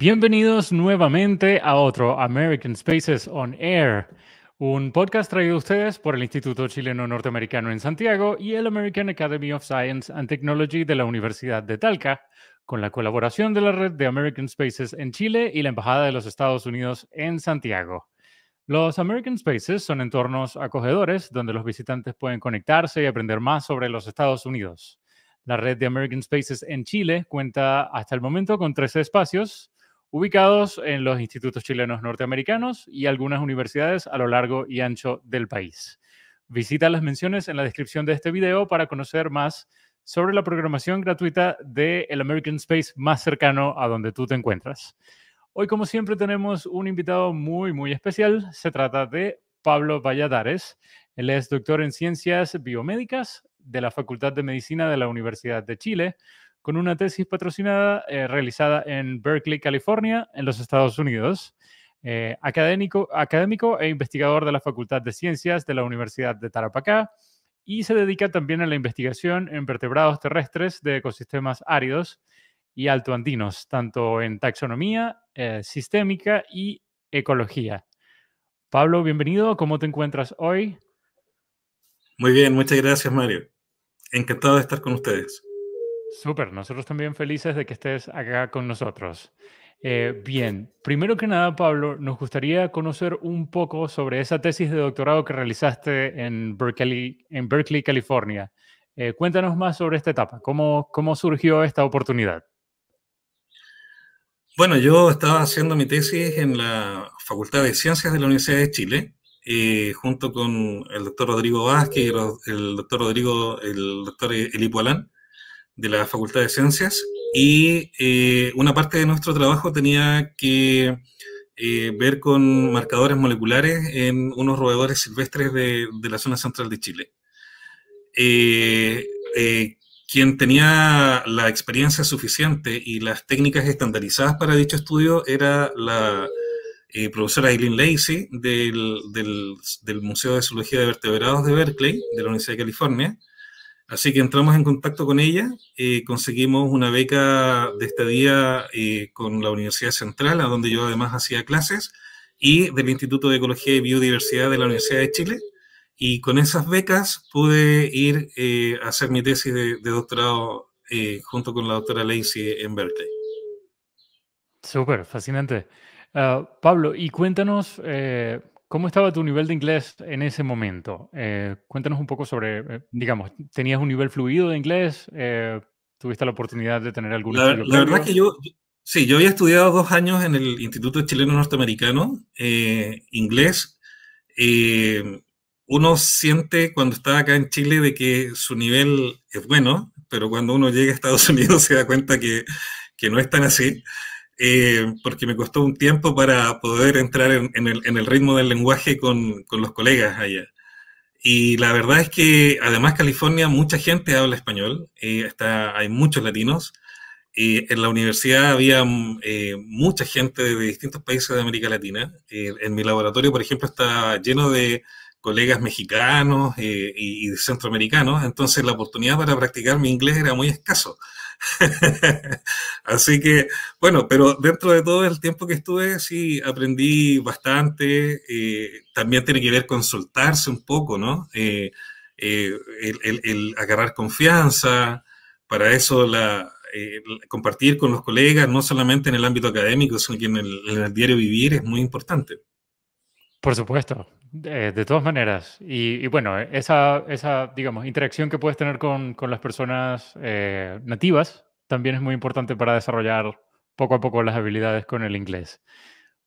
Bienvenidos nuevamente a otro American Spaces on Air, un podcast traído a ustedes por el Instituto Chileno Norteamericano en Santiago y el American Academy of Science and Technology de la Universidad de Talca, con la colaboración de la red de American Spaces en Chile y la Embajada de los Estados Unidos en Santiago. Los American Spaces son entornos acogedores donde los visitantes pueden conectarse y aprender más sobre los Estados Unidos. La red de American Spaces en Chile cuenta hasta el momento con 13 espacios ubicados en los institutos chilenos norteamericanos y algunas universidades a lo largo y ancho del país. Visita las menciones en la descripción de este video para conocer más sobre la programación gratuita del American Space más cercano a donde tú te encuentras. Hoy, como siempre, tenemos un invitado muy, muy especial. Se trata de Pablo Valladares. Él es doctor en ciencias biomédicas de la Facultad de Medicina de la Universidad de Chile, con una tesis patrocinada eh, realizada en Berkeley, California, en los Estados Unidos. Eh, académico, académico e investigador de la Facultad de Ciencias de la Universidad de Tarapacá y se dedica también a la investigación en vertebrados terrestres de ecosistemas áridos y altoandinos, tanto en taxonomía, eh, sistémica y ecología. Pablo, bienvenido. ¿Cómo te encuentras hoy? Muy bien, muchas gracias, Mario. Encantado de estar con ustedes. Súper, nosotros también felices de que estés acá con nosotros. Eh, bien, primero que nada, Pablo, nos gustaría conocer un poco sobre esa tesis de doctorado que realizaste en Berkeley, en Berkeley California. Eh, cuéntanos más sobre esta etapa, cómo, cómo surgió esta oportunidad. Bueno, yo estaba haciendo mi tesis en la Facultad de Ciencias de la Universidad de Chile, eh, junto con el doctor Rodrigo Vázquez y el doctor Rodrigo, el doctor Elipo Alán, de la Facultad de Ciencias, y eh, una parte de nuestro trabajo tenía que eh, ver con marcadores moleculares en unos roedores silvestres de, de la zona central de Chile. quien tenía la experiencia suficiente y las técnicas estandarizadas para dicho estudio era la profesora Eileen Lacey del, del, Museo de Zoología de Vertebrados de Berkeley, de la Universidad de California, Así que entramos en contacto con ella, eh, conseguimos una beca de estadía eh, con la Universidad Central, a donde yo además hacía clases, y del Instituto de Ecología y Biodiversidad de la Universidad de Chile. Y con esas becas pude ir eh, a hacer mi tesis de, doctorado junto con la doctora Lacey en Berkeley. Súper, fascinante. Ah, Pablo, y cuéntanos ¿Cómo estaba tu nivel de inglés en ese momento? Eh, cuéntanos un poco sobre, eh, digamos, ¿tenías un nivel fluido de inglés? Eh, ¿Tuviste la oportunidad de tener algún... La, la verdad que yo, sí, yo había estudiado dos años en el Instituto Chileno Norteamericano, inglés. uno siente cuando está acá en Chile de que su nivel es bueno, pero cuando uno llega a Estados Unidos se da cuenta que, que no es tan así. Eh, porque me costó un tiempo para poder entrar en, el, ritmo del lenguaje con, los colegas allá. Y la verdad es que además California mucha gente habla español, eh, está, hay muchos latinos. y en la universidad había eh, mucha gente de distintos países de América Latina. en mi laboratorio, por ejemplo, está lleno de colegas mexicanos y, y centroamericanos, entonces la oportunidad para practicar mi inglés era muy escaso. Así que, bueno, pero dentro de todo el tiempo que estuve, sí, aprendí bastante. Eh, también tiene que ver con soltarse un poco, ¿no? Eh, eh, el, agarrar confianza, para eso la, compartir con los colegas, no solamente en el ámbito académico, sino que en el, en el diario vivir es muy importante. Por supuesto, de, todas maneras. Y, bueno, esa, esa, digamos, interacción que puedes tener con, con las personas eh, nativas también es muy importante para desarrollar poco a poco las habilidades con el inglés.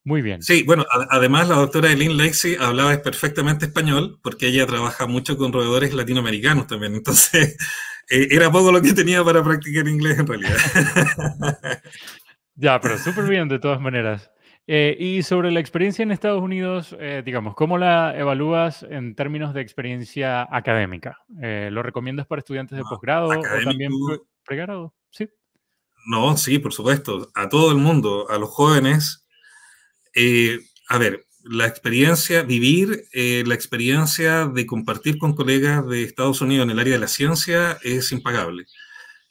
Muy bien. Sí, bueno, además la doctora Eileen Lacey hablaba perfectamente español porque ella trabaja mucho con roedores latinoamericanos también. Entonces, eh, era poco lo que tenía para practicar inglés en realidad. ya, pero súper bien de todas maneras. Eh, y sobre la experiencia en Estados Unidos, eh, digamos, ¿cómo la evalúas en términos de experiencia académica? Eh, ¿Lo recomiendas para estudiantes de posgrado o también pregrado? Sí. No, sí, por supuesto. A todo el mundo, a los jóvenes. a ver, la experiencia, vivir la experiencia de compartir con colegas de Estados Unidos en el área de la ciencia es impagable.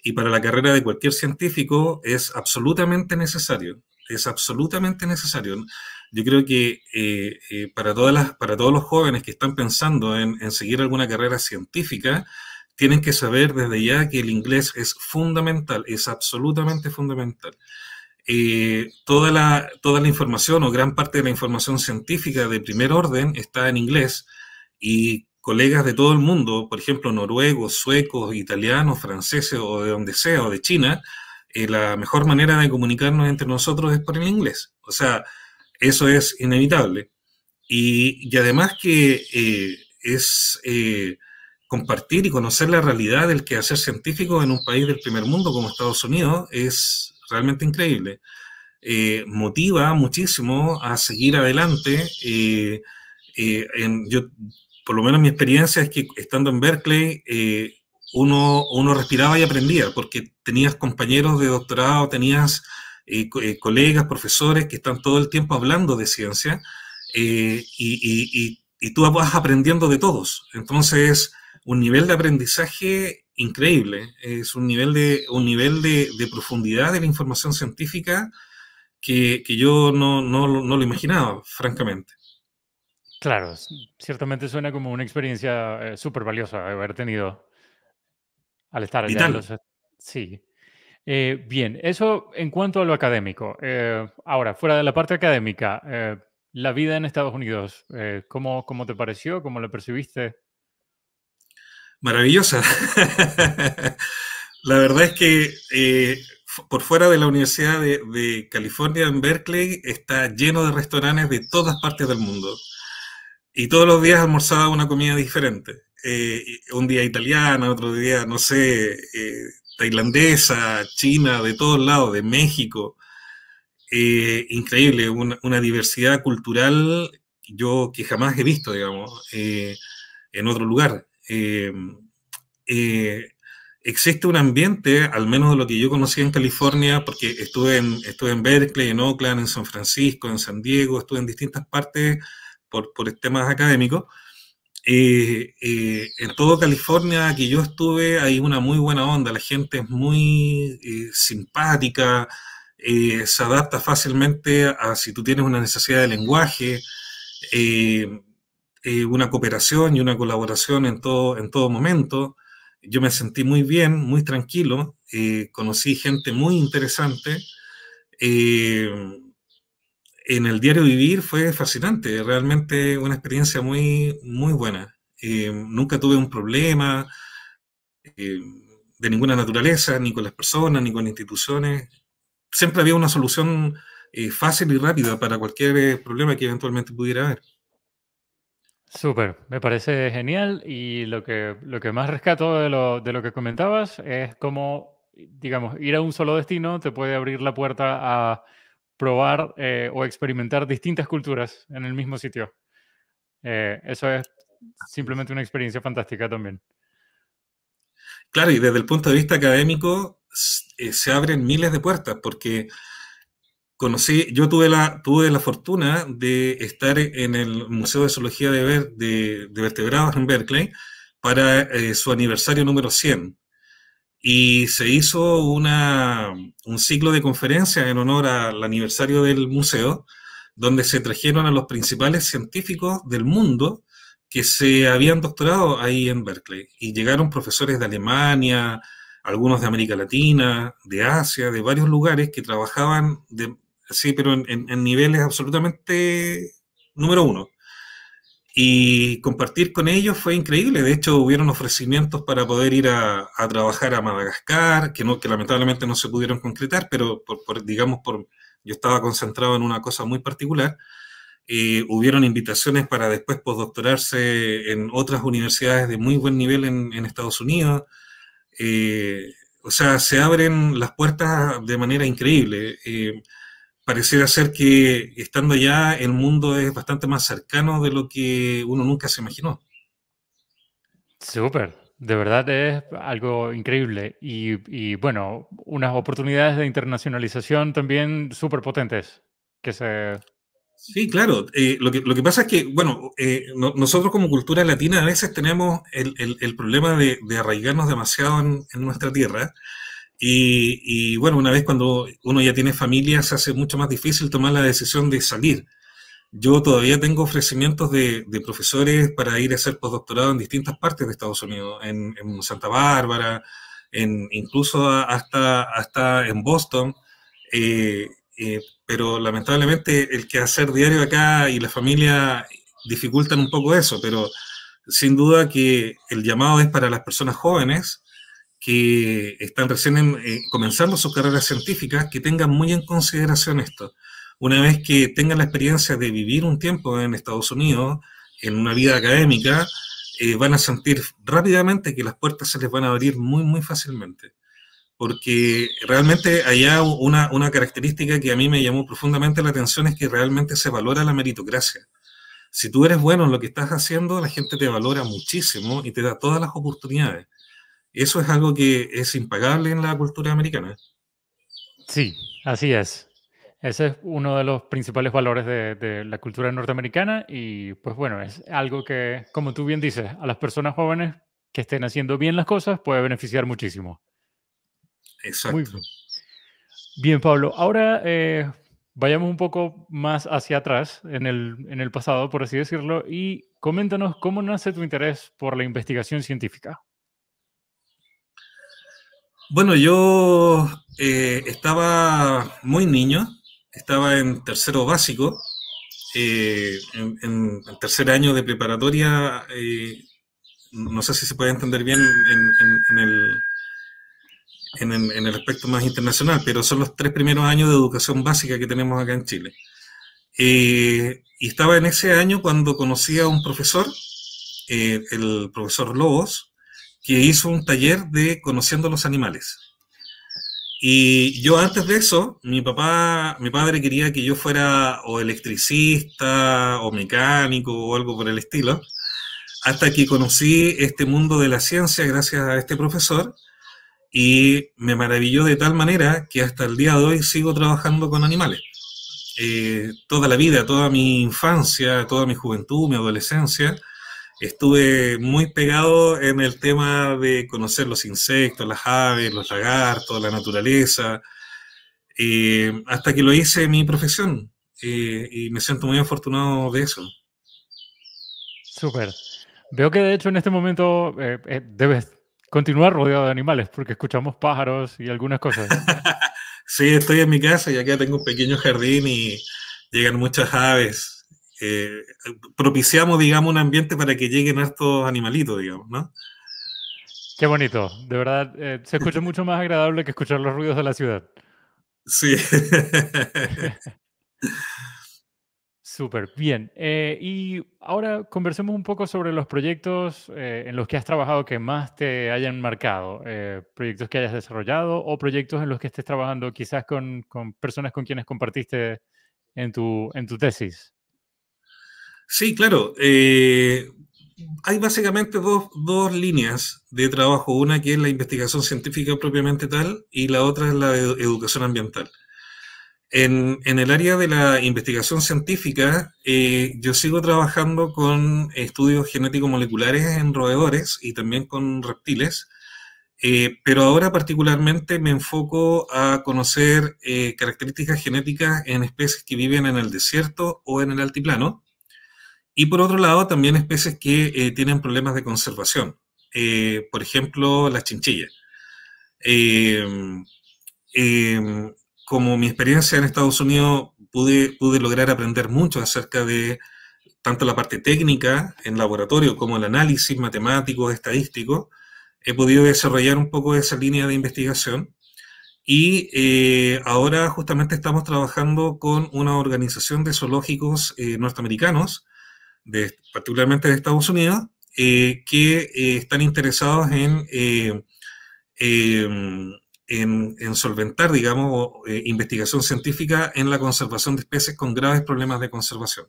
Y para la carrera de cualquier científico es absolutamente necesario. Es absolutamente necesario. Yo creo que eh, eh, para, todas las, para todos los jóvenes que están pensando en, seguir alguna carrera científica, tienen que saber desde ya que el inglés es fundamental, es absolutamente fundamental. Eh, toda, la, toda la información o gran parte de la información científica de primer orden está en inglés y colegas de todo el mundo, por ejemplo, noruegos, suecos, italianos, franceses o de donde sea, o de China, la mejor manera de comunicarnos entre nosotros es por el inglés. O sea, eso es inevitable. Y, además que eh, es eh, compartir y conocer la realidad del quehacer científico en un país del primer mundo como Estados Unidos es realmente increíble. Eh, motiva muchísimo a seguir adelante. yo, por lo menos mi experiencia es que estando en Berkeley, uno, uno respiraba y aprendía, porque tenías compañeros de doctorado, tenías eh, eh, colegas, profesores que están todo el tiempo hablando de ciencia eh, y, tú vas aprendiendo de todos. Entonces, un nivel de aprendizaje increíble, es un nivel de, un nivel de, profundidad de la información científica que, yo no, lo imaginaba, francamente. Claro, ciertamente suena como una experiencia súper valiosa haber tenido al estar allá. Sí. Eh, bien, eso en cuanto a lo académico. Eh, ahora, fuera de la parte académica, eh, la vida en Estados Unidos, ¿cómo, ¿cómo, te pareció? ¿Cómo la percibiste? Maravillosa. la verdad es que por fuera de la Universidad de, California en Berkeley está lleno de restaurantes de todas partes del mundo. Y todos los días almorzaba una comida diferente. Un día italiana, otro día, no sé, tailandesa, china, de todos lados, de México. Eh, increíble, una, diversidad cultural yo que jamás he visto, digamos, eh, en otro lugar. Eh, existe un ambiente, al menos de lo que yo conocí en California, porque estuve en, estuve en Berkeley, en Oakland, en San Francisco, en San Diego, estuve en distintas partes por, por temas académicos, eh, eh, en todo California que yo estuve hay una muy buena onda, la gente es muy eh, simpática, se adapta fácilmente a si tú tienes una necesidad de lenguaje, una cooperación y una colaboración en todo, en todo momento. Yo me sentí muy bien, muy tranquilo, conocí gente muy interesante en el diario vivir fue fascinante, realmente una experiencia muy, muy buena. Eh, nunca tuve un problema eh, de ninguna naturaleza, ni con las personas, ni con instituciones. Siempre había una solución eh, fácil y rápida para cualquier problema que eventualmente pudiera haber. Súper, me parece genial y lo que, lo que más rescato de lo, de lo que comentabas es cómo, digamos, ir a un solo destino te puede abrir la puerta a probar eh, o experimentar distintas culturas en el mismo sitio. Eh, eso es simplemente una experiencia fantástica también. Claro, y desde el punto de vista académico eh, se abren miles de puertas, porque conocí, yo tuve la, tuve la fortuna de estar en el Museo de Zoología de, Vertebrados en Berkeley para su aniversario número 100 y se hizo una, un ciclo de conferencias en honor al aniversario del museo, donde se trajeron a los principales científicos del mundo que se habían doctorado ahí en Berkeley. Y llegaron profesores de Alemania, algunos de América Latina, de Asia, de varios lugares que trabajaban, de, sí, pero en, en niveles absolutamente número uno. Y compartir con ellos fue increíble. De hecho, hubieron ofrecimientos para poder ir a, trabajar a Madagascar, que, no, que lamentablemente no se pudieron concretar, pero por, digamos, por, yo estaba concentrado en una cosa muy particular. Eh, hubieron invitaciones para después postdoctorarse en otras universidades de muy buen nivel en, Estados Unidos. Eh, o sea, se abren las puertas de manera increíble. Eh, pareciera ser que estando allá el mundo es bastante más cercano de lo que uno nunca se imaginó. Súper, de verdad es algo increíble y, bueno, unas oportunidades de internacionalización también súper potentes que se... Sí, claro. Eh, lo, que, lo, que, pasa es que, bueno, eh, nosotros como cultura latina a veces tenemos el, el, problema de, de, arraigarnos demasiado en, en nuestra tierra Y, bueno, una vez cuando uno ya tiene familia, se hace mucho más difícil tomar la decisión de salir. Yo todavía tengo ofrecimientos de, profesores para ir a hacer postdoctorado en distintas partes de Estados Unidos, en, Santa Bárbara, en, incluso hasta, hasta en Boston. Eh, eh, pero lamentablemente el quehacer diario acá y la familia dificultan un poco eso, pero sin duda que el llamado es para las personas jóvenes que están recién eh, comenzando sus carreras científicas, que tengan muy en consideración esto. Una vez que tengan la experiencia de vivir un tiempo en Estados Unidos, en una vida académica, eh, van a sentir rápidamente que las puertas se les van a abrir muy, muy fácilmente. Porque realmente allá una, una característica que a mí me llamó profundamente la atención es que realmente se valora la meritocracia. Si tú eres bueno en lo que estás haciendo, la gente te valora muchísimo y te da todas las oportunidades. Eso es algo que es impagable en la cultura americana. Sí, así es. Ese es uno de los principales valores de, la cultura norteamericana y pues bueno, es algo que, como tú bien dices, a las personas jóvenes que estén haciendo bien las cosas puede beneficiar muchísimo. Exacto. Muy bien. Pablo. Ahora eh, vayamos un poco más hacia atrás, en el, en el pasado, por así decirlo, y coméntanos cómo nace tu interés por la investigación científica. Bueno, yo eh, estaba muy niño, estaba en tercero básico, eh, en, el tercer año de preparatoria, eh, no sé si se puede entender bien en, el, en, el, aspecto más internacional, pero son los tres primeros años de educación básica que tenemos acá en Chile. y estaba en ese año cuando conocí a un profesor, el profesor Lobos, que hizo un taller de conociendo los animales. Y yo antes de eso, mi papá, mi padre quería que yo fuera o electricista o mecánico o algo por el estilo, hasta que conocí este mundo de la ciencia gracias a este profesor y me maravilló de tal manera que hasta el día de hoy sigo trabajando con animales. Eh, toda la vida, toda mi infancia, toda mi juventud, mi adolescencia, estuve muy pegado en el tema de conocer los insectos, las aves, los lagartos, la naturaleza, eh, hasta que lo hice mi profesión eh, y me siento muy afortunado de eso. Súper. Veo que de hecho en este momento eh, debes continuar rodeado de animales porque escuchamos pájaros y algunas cosas. sí, estoy en mi casa y acá tengo un pequeño jardín y llegan muchas aves eh, propiciamos, digamos, un ambiente para que lleguen estos animalitos, digamos, ¿no? Qué bonito, de verdad, eh, se escucha mucho más agradable que escuchar los ruidos de la ciudad. Sí. Súper, bien. Eh, y ahora conversemos un poco sobre los proyectos en los que has trabajado que más te hayan marcado, proyectos que hayas desarrollado o proyectos en los que estés trabajando quizás con, con personas con quienes compartiste en tu, en tu tesis. Sí, claro. Eh, hay básicamente dos, líneas de trabajo. Una que es la investigación científica propiamente tal y la otra es la educación ambiental. En, el área de la investigación científica, eh, yo sigo trabajando con estudios genético-moleculares en roedores y también con reptiles, eh, pero ahora particularmente me enfoco a conocer características genéticas en especies que viven en el desierto o en el altiplano y por otro lado, también especies que eh, tienen problemas de conservación. Eh, por ejemplo, las chinchillas. Em, em, como mi experiencia en Estados Unidos, pude, pude lograr aprender mucho acerca de tanto la parte técnica en laboratorio como el análisis matemático, estadístico. He podido desarrollar un poco esa línea de investigación. Y eh, ahora justamente estamos trabajando con una organización de zoológicos norteamericanos particularmente de Estados Unidos, eh, que eh, están interesados en, eh, em, en, solventar, digamos, investigación científica en la conservación de especies con graves problemas de conservación.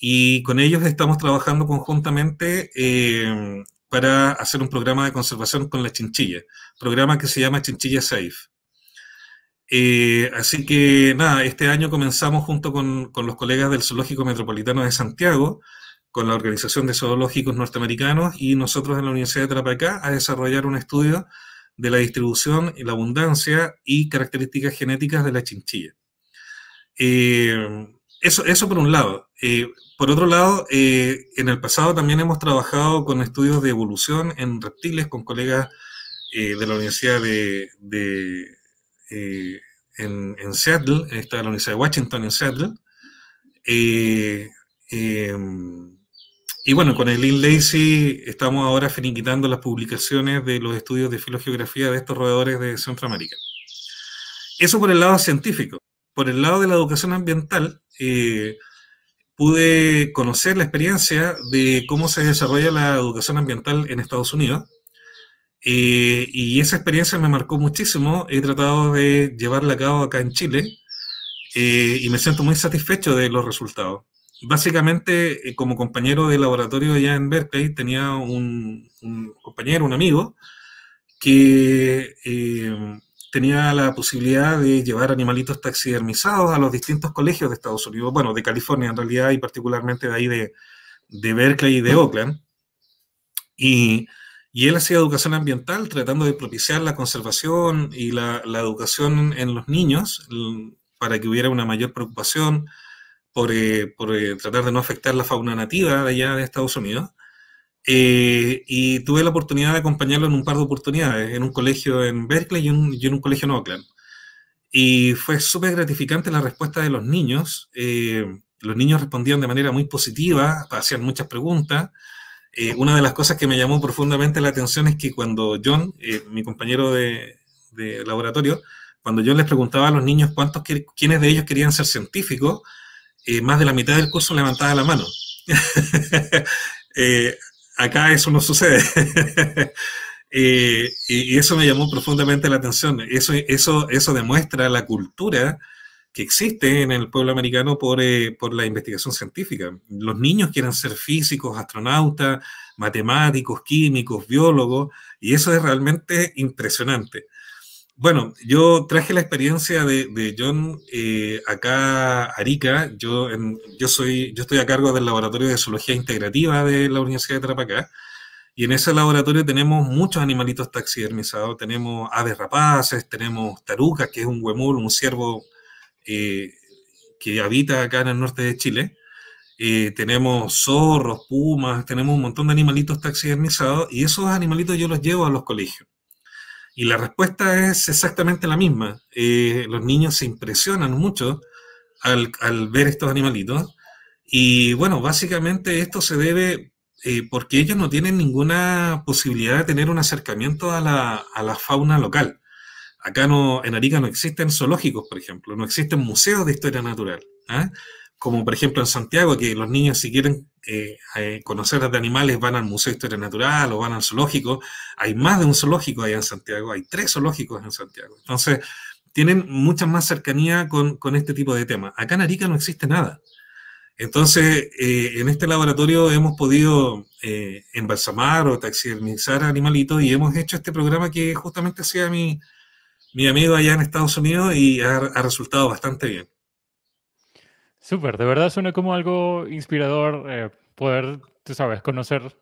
Y con ellos estamos trabajando conjuntamente em, para hacer un programa de conservación con la chinchilla, programa que se llama Chinchilla Safe. Eh, así que nada, este año comenzamos junto con, los colegas del Zoológico Metropolitano de Santiago, con la Organización de Zoológicos Norteamericanos y nosotros en la Universidad de Tarapacá a desarrollar un estudio de la distribución la abundancia y características genéticas de la chinchilla. Eh, eso, eso por un lado. Eh, por otro lado, en el pasado también hemos trabajado con estudios de evolución en reptiles con colegas de la Universidad de, en, en, Seattle, está la Universidad de Washington en Seattle. y bueno, con el Lynn Lacey estamos ahora finiquitando las publicaciones de los estudios de filogeografía de estos roedores de Centroamérica. Eso por el lado científico por el lado de la educación ambiental, eh, pude conocer la experiencia de cómo se desarrolla la educación ambiental en Estados Unidos. Eh, y esa experiencia me marcó muchísimo. He tratado de llevarla a cabo acá en Chile eh, y me siento muy satisfecho de los resultados. Básicamente, como compañero de laboratorio allá en Berkeley, tenía un, un compañero, un amigo, que tenía la posibilidad de llevar animalitos taxidermizados a los distintos colegios de Estados Unidos, bueno, de California en realidad y particularmente de ahí de, de Berkeley y de Oakland. Y, y, él hacía educación ambiental tratando de propiciar la conservación y la, educación en los niños para que hubiera una mayor preocupación por, eh, por eh, tratar de no afectar la fauna nativa de allá de Estados Unidos. Eh, y tuve la oportunidad de acompañarlo en un par de oportunidades, en un colegio en Berkeley y, en un colegio en Oakland. Y fue súper gratificante la respuesta de los niños. Los niños respondían de manera muy positiva, hacían muchas preguntas. Eh, una de las cosas que me llamó profundamente la atención es que cuando John, mi compañero de, laboratorio, cuando yo les preguntaba a los niños cuántos, quiénes de ellos querían ser científicos, más de la mitad del curso levantaba la mano. acá eso no sucede. y, eso me llamó profundamente la atención. Eso, eso, eso demuestra la cultura que existe en el pueblo americano por, eh, por la investigación científica. Los niños quieren ser físicos, astronautas, matemáticos, químicos, biólogos, y eso es realmente impresionante. Bueno, yo traje la experiencia de, John eh, acá a Arica. Yo, yo, soy, yo estoy a cargo del Laboratorio de Zoología Integrativa de la Universidad de Tarapacá. Y en ese laboratorio tenemos muchos animalitos taxidermizados. Tenemos aves rapaces, tenemos tarucas, que es un huemul, un ciervo eh, que habita acá en el norte de Chile. Eh, tenemos zorros, pumas, tenemos un montón de animalitos taxidermizados y esos animalitos yo los llevo a los colegios. Y la respuesta es exactamente la misma. Eh, los niños se impresionan mucho al, ver estos animalitos. Y bueno, básicamente esto se debe porque ellos no tienen ninguna posibilidad de tener un acercamiento a la, fauna local. Acá no, en Arica no existen zoológicos, por ejemplo, no existen museos de historia natural. ¿ah? como por ejemplo en Santiago, que los niños si quieren eh, eh, conocer de animales van al Museo de Historia Natural o van al zoológico. Hay más de un zoológico allá en Santiago, hay tres zoológicos en Santiago. Entonces, tienen mucha más cercanía con, este tipo de temas. Acá en Arica no existe nada. Entonces, eh, en este laboratorio hemos podido embalsamar o taxidermizar animalitos y hemos hecho este programa que justamente sea mi, mi amigo allá en Estados Unidos y ha resultado bastante bien. Súper, de verdad suena como algo inspirador eh, poder, tú sabes, conocer,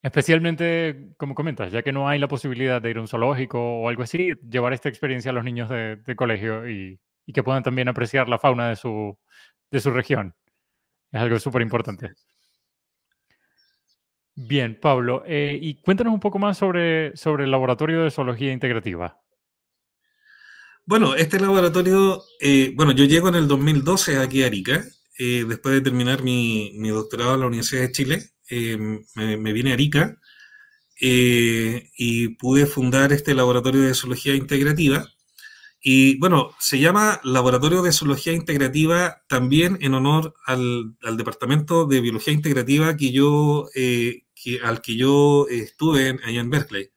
especialmente, como comentas, ya que no hay la posibilidad de ir a un zoológico o algo así, llevar esta experiencia a los niños de, colegio y, que puedan también apreciar la fauna de su, de su región. Es algo súper importante. Bien, Pablo, eh, y cuéntanos un poco más sobre, sobre el Laboratorio de Zoología Integrativa. Bueno, este laboratorio, eh, bueno, yo llego en el 2012 aquí a Arica, eh, después de terminar mi, doctorado en la Universidad de Chile, eh, me, vine a Arica y pude fundar este laboratorio de zoología integrativa. Y bueno, se llama Laboratorio de Zoología Integrativa también en honor al, Departamento de Biología Integrativa que yo, al que yo estuve allá en Berkeley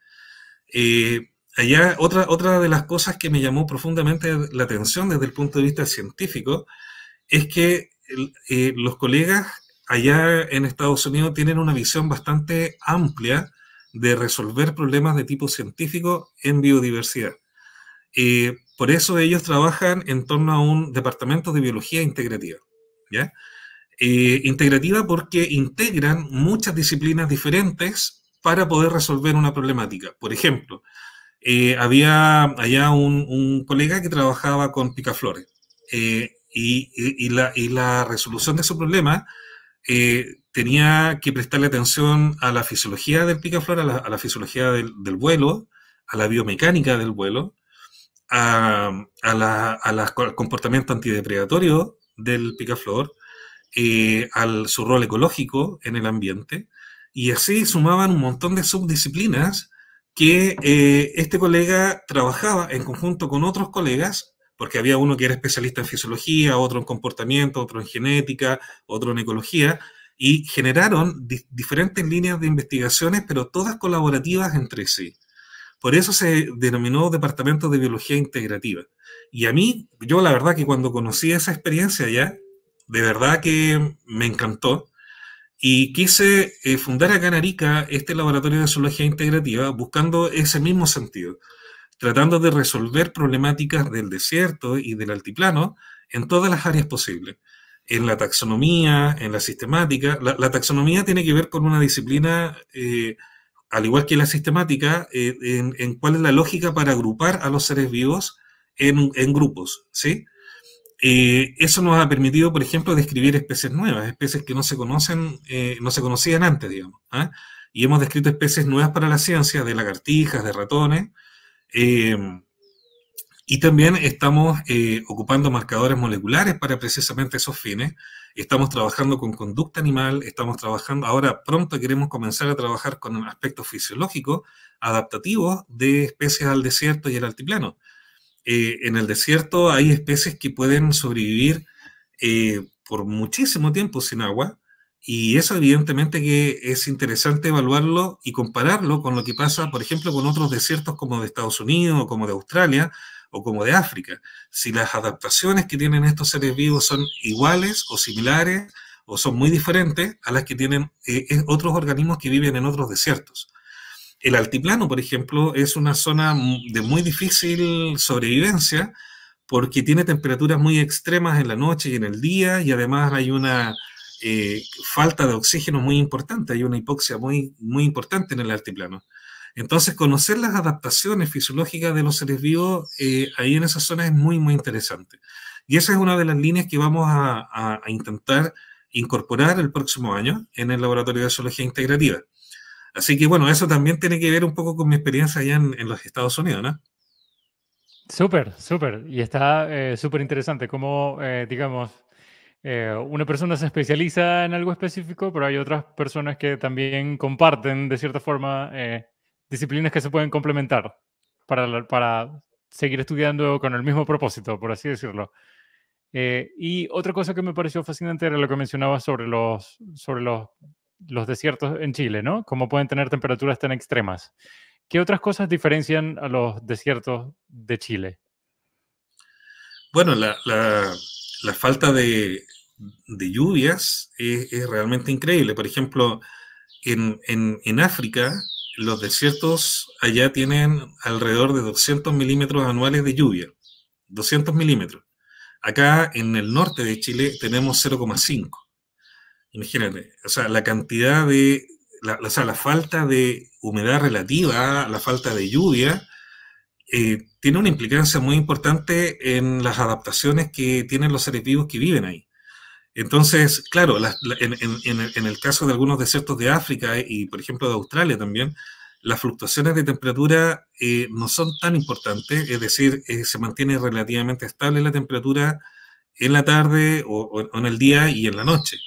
allá otra, otra de las cosas que me llamó profundamente la atención desde el punto de vista científico es que eh, los colegas allá en Estados Unidos tienen una visión bastante amplia de resolver problemas de tipo científico en biodiversidad. Eh, por eso ellos trabajan en torno a un departamento de biología integrativa. ¿ya? Eh, integrativa porque integran muchas disciplinas diferentes para poder resolver una problemática. Por ejemplo, eh, había allá un, colega que trabajaba con picaflores. Eh, y, la, resolución de su problema tenía que prestarle atención a la fisiología del picaflor, a la, fisiología del, vuelo, a la biomecánica del vuelo, a, al comportamiento antidepredatorio del picaflor, eh, al su rol ecológico en el ambiente, y así sumaban un montón de subdisciplinas que eh, este colega trabajaba en conjunto con otros colegas, porque había uno que era especialista en fisiología, otro en comportamiento, otro en genética, otro en ecología, y generaron diferentes líneas de investigaciones, pero todas colaborativas entre sí. Por eso se denominó Departamento de Biología Integrativa. Y a mí, yo la verdad que cuando conocí esa experiencia ya, de verdad que me encantó. Y quise eh, fundar acá en Arica este laboratorio de zoología integrativa buscando ese mismo sentido, tratando de resolver problemáticas del desierto y del altiplano en todas las áreas posibles. En la taxonomía, en la sistemática. La, taxonomía tiene que ver con una disciplina, eh, al igual que la sistemática, eh, en, cuál es la lógica para agrupar a los seres vivos en, en grupos, ¿sí? Eh, eso nos ha permitido, por ejemplo, describir especies nuevas, especies que no se conocen, eh, no se conocían antes, digamos. ¿ah? Y hemos descrito especies nuevas para la ciencia, de lagartijas, de ratones. Eh, y también estamos ocupando marcadores moleculares para precisamente esos fines. Estamos trabajando con conducta animal, estamos trabajando, ahora pronto queremos comenzar a trabajar con aspectos fisiológicos adaptativos de especies al desierto y al altiplano. Eh, en el desierto hay especies que pueden sobrevivir eh, por muchísimo tiempo sin agua y eso evidentemente que es interesante evaluarlo y compararlo con lo que pasa, por ejemplo, con otros desiertos como de Estados Unidos o como de Australia o como de África. Si las adaptaciones que tienen estos seres vivos son iguales o similares o son muy diferentes a las que tienen eh, otros organismos que viven en otros desiertos. El altiplano, por ejemplo, es una zona de muy difícil sobrevivencia porque tiene temperaturas muy extremas en la noche y en el día y además hay una eh, falta de oxígeno muy importante, hay una hipoxia muy, muy importante en el altiplano. Entonces, conocer las adaptaciones fisiológicas de los seres vivos eh, ahí en esa zona es muy, muy interesante. Y esa es una de las líneas que vamos a, a intentar incorporar el próximo año en el Laboratorio de Zoología Integrativa. Así que bueno, eso también tiene que ver un poco con mi experiencia allá en, los Estados Unidos, ¿no? Súper, súper. Y está eh, súper interesante cómo, eh, digamos, eh, una persona se especializa en algo específico, pero hay otras personas que también comparten, de cierta forma, disciplinas que se pueden complementar para, para seguir estudiando con el mismo propósito, por así decirlo. y otra cosa que me pareció fascinante era lo que mencionabas sobre los, sobre los los desiertos en Chile, ¿no? Cómo pueden tener temperaturas tan extremas. ¿Qué otras cosas diferencian a los desiertos de Chile? Bueno, la, falta de, lluvias es, realmente increíble. Por ejemplo, en, África, los desiertos allá tienen alrededor de 200 milímetros anuales de lluvia. 200 milímetros. Acá en el norte de Chile tenemos 0,5. Imagínate, o sea, la cantidad de, la, o sea, la falta de humedad relativa, la falta de lluvia, eh, tiene una implicancia muy importante en las adaptaciones que tienen los seres vivos que viven ahí. Entonces, claro, en, el caso de algunos desiertos de África y, por ejemplo, de Australia también, las fluctuaciones de temperatura eh, no son tan importantes, es decir, eh, se mantiene relativamente estable la temperatura en la tarde o en el día y en la noche.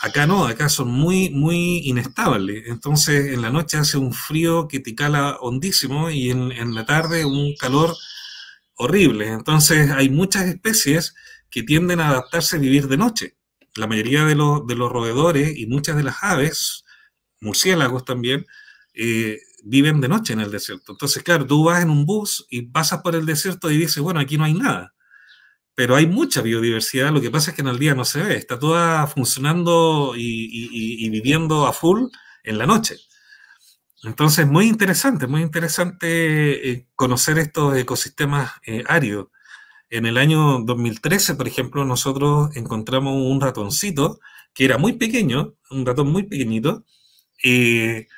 Acá no, acá son muy, muy inestables. Entonces en la noche hace un frío que te cala hondísimo y en, la tarde un calor horrible. Entonces hay muchas especies que tienden a adaptarse a vivir de noche. La mayoría de los, de los roedores y muchas de las aves, murciélagos también, eh, viven de noche en el desierto. Entonces, claro, tú vas en un bus y pasas por el desierto y dices, bueno, aquí no hay nada pero hay mucha biodiversidad, lo que pasa es que en el día no se ve, está toda funcionando y, viviendo a full en la noche. Entonces, muy interesante, muy interesante eh, conocer estos ecosistemas eh, áridos. En el año 2013, por ejemplo, nosotros encontramos un ratoncito que era muy pequeño, un ratón muy pequeñito, eh,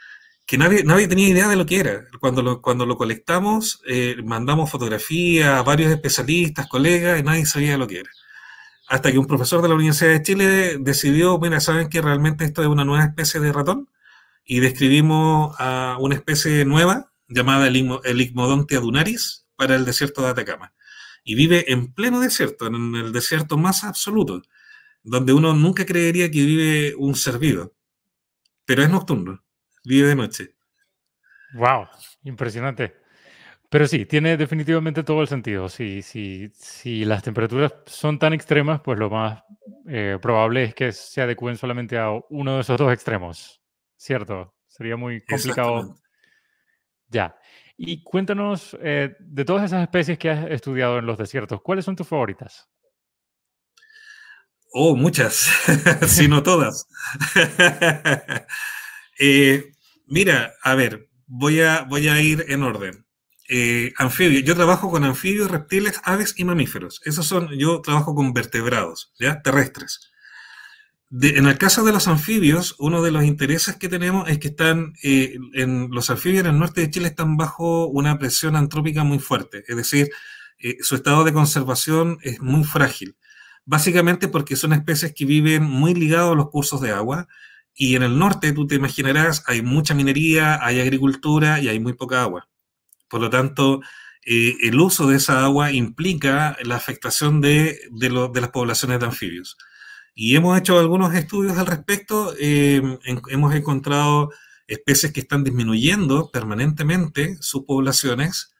que nadie, nadie tenía idea de lo que era. Cuando lo, cuando lo colectamos, eh, mandamos fotografías a varios especialistas, colegas, y nadie sabía lo que era. Hasta que un profesor de la Universidad de Chile decidió, mira, ¿saben que realmente esto es una nueva especie de ratón? Y describimos a una especie nueva llamada el, Igmodonte adunaris para el desierto de Atacama. Y vive en pleno desierto, en el desierto más absoluto, donde uno nunca creería que vive un ser vivo. Pero es nocturno, vive de noche. Wow, impresionante. Pero sí, tiene definitivamente todo el sentido. Si, si, si las temperaturas son tan extremas, pues lo más eh, probable es que se adecúen solamente a uno de esos dos extremos. ¿Cierto? Sería muy complicado. Ya. Y cuéntanos, eh, de todas esas especies que has estudiado en los desiertos, ¿cuáles son tus favoritas? Oh, muchas, si no todas. Eh, mira, a ver, voy a, voy a ir en orden. Eh, anfibios, yo trabajo con anfibios, reptiles, aves y mamíferos. Esos son, yo trabajo con vertebrados, ¿ya? Terrestres en el caso de los anfibios, uno de los intereses que tenemos es que están, eh, en, los anfibios en el norte de Chile están bajo una presión antrópica muy fuerte, es decir, eh, su estado de conservación es muy frágil, básicamente porque son especies que viven muy ligados a los cursos de agua y en el norte, tú te imaginarás, hay mucha minería, hay agricultura y hay muy poca agua. Por lo tanto, eh, el uso de esa agua implica la afectación de, de las poblaciones de anfibios. Y hemos hecho algunos estudios al respecto. Eh, hemos encontrado especies que están disminuyendo permanentemente sus poblaciones.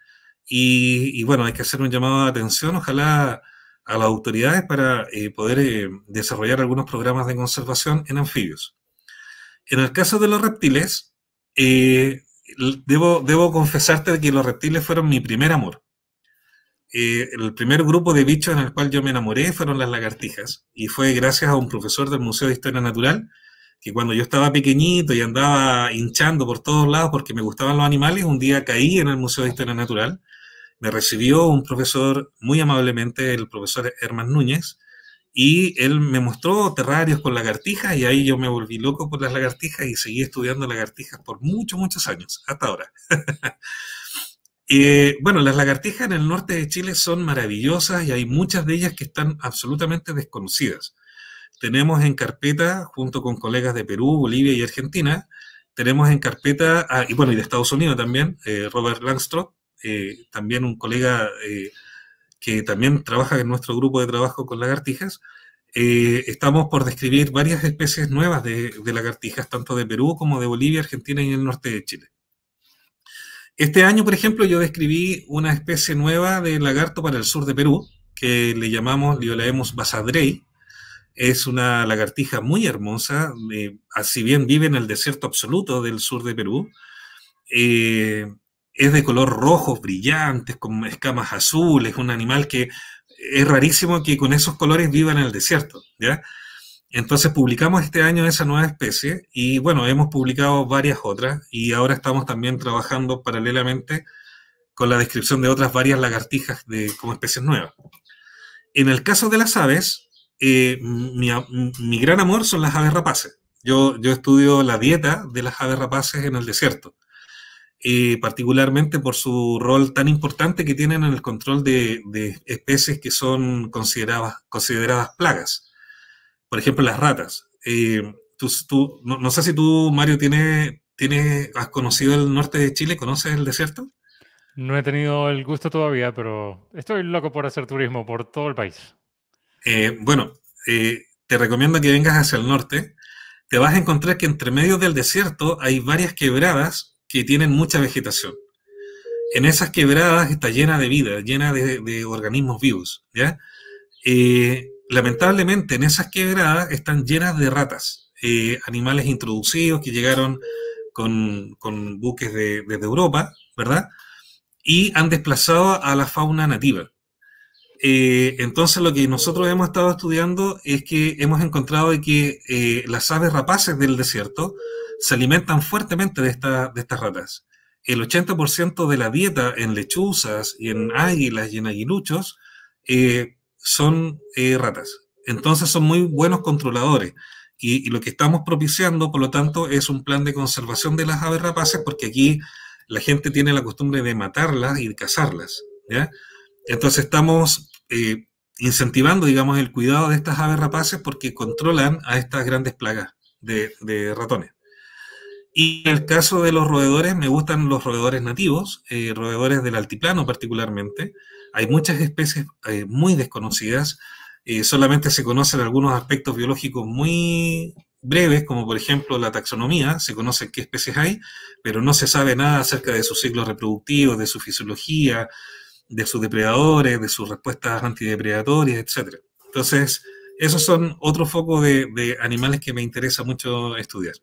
Y, bueno, hay que hacer un llamado de atención, ojalá a las autoridades para eh, poder eh, desarrollar algunos programas de conservación en anfibios. En el caso de los reptiles, debo, debo confesarte que los reptiles fueron mi primer amor. Eh, el primer grupo de bichos en el cual yo me enamoré fueron las lagartijas. Y fue gracias a un profesor del Museo de Historia Natural, que cuando yo estaba pequeñito y andaba hinchando por todos lados porque me gustaban los animales, un día caí en el Museo de Historia Natural. Me recibió un profesor muy amablemente, el profesor Herman Núñez, y él me mostró terrarios con lagartijas y ahí yo me volví loco por las lagartijas y seguí estudiando lagartijas por muchos, muchos años, hasta ahora. Eh, bueno, las lagartijas en el norte de Chile son maravillosas y hay muchas de ellas que están absolutamente desconocidas. Tenemos en carpeta, junto con colegas de Perú, Bolivia y Argentina, tenemos en carpeta, ah, y bueno, y de Estados Unidos también, eh, Robert Langstroth, eh, también un colega que también trabaja en nuestro grupo de trabajo con lagartijas. estamos por describir varias especies nuevas de, lagartijas, tanto de Perú como de Bolivia, Argentina y el norte de Chile. Este año, por ejemplo, yo describí una especie nueva de lagarto para el sur de Perú, que le llamamos Liolaemus basadrei. Es una lagartija muy hermosa, así bien vive en el desierto absoluto del sur de Perú. Eh, es de color rojo, brillante, con escamas azules, un animal que es rarísimo que con esos colores viva en el desierto, ¿ya? Entonces publicamos este año esa nueva especie y bueno, hemos publicado varias otras y ahora estamos también trabajando paralelamente con la descripción de otras varias lagartijas como especies nuevas. En el caso de las aves, eh, mi, gran amor son las aves rapaces. Yo, yo estudio la dieta de las aves rapaces en el desierto, eh, particularmente por su rol tan importante que tienen en el control de, de especies que son consideradas, consideradas plagas por ejemplo, las ratas. Eh, tú, no, sé si tú, Mario, tienes, tienes, has conocido el norte de Chile, ¿conoces el desierto? No he tenido el gusto todavía, pero estoy loco por hacer turismo por todo el país. Eh, bueno, eh, te recomiendo que vengas hacia el norte. Te vas a encontrar que entre medio del desierto hay varias quebradas que tienen mucha vegetación. En esas quebradas está llena de vida, llena de, organismos vivos, ¿ya? lamentablemente en esas quebradas están llenas de ratas, eh, animales introducidos que llegaron con, buques de, desde Europa, ¿verdad? Y han desplazado a la fauna nativa. Eh, entonces lo que nosotros hemos estado estudiando es que hemos encontrado que eh, las aves rapaces del desierto se alimentan fuertemente de, estas ratas. El 80% de la dieta en lechuzas y en águilas y en aguiluchos son eh, ratas. Entonces son muy buenos controladores. Y, lo que estamos propiciando, por lo tanto, es un plan de conservación de las aves rapaces, porque aquí la gente tiene la costumbre de matarlas y de cazarlas. Entonces estamos eh, incentivando, digamos, el cuidado de estas aves rapaces porque controlan a estas grandes plagas de, ratones. Y en el caso de los roedores, me gustan los roedores nativos, eh, roedores del altiplano particularmente. Hay muchas especies eh, muy desconocidas, eh, solamente se conocen algunos aspectos biológicos muy breves, como por ejemplo la taxonomía, se conoce qué especies hay, pero no se sabe nada acerca de su ciclo reproductivo, de su fisiología, de sus depredadores, de sus respuestas antidepredatorias, etc. Entonces, esos son otro foco de, animales que me interesa mucho estudiar.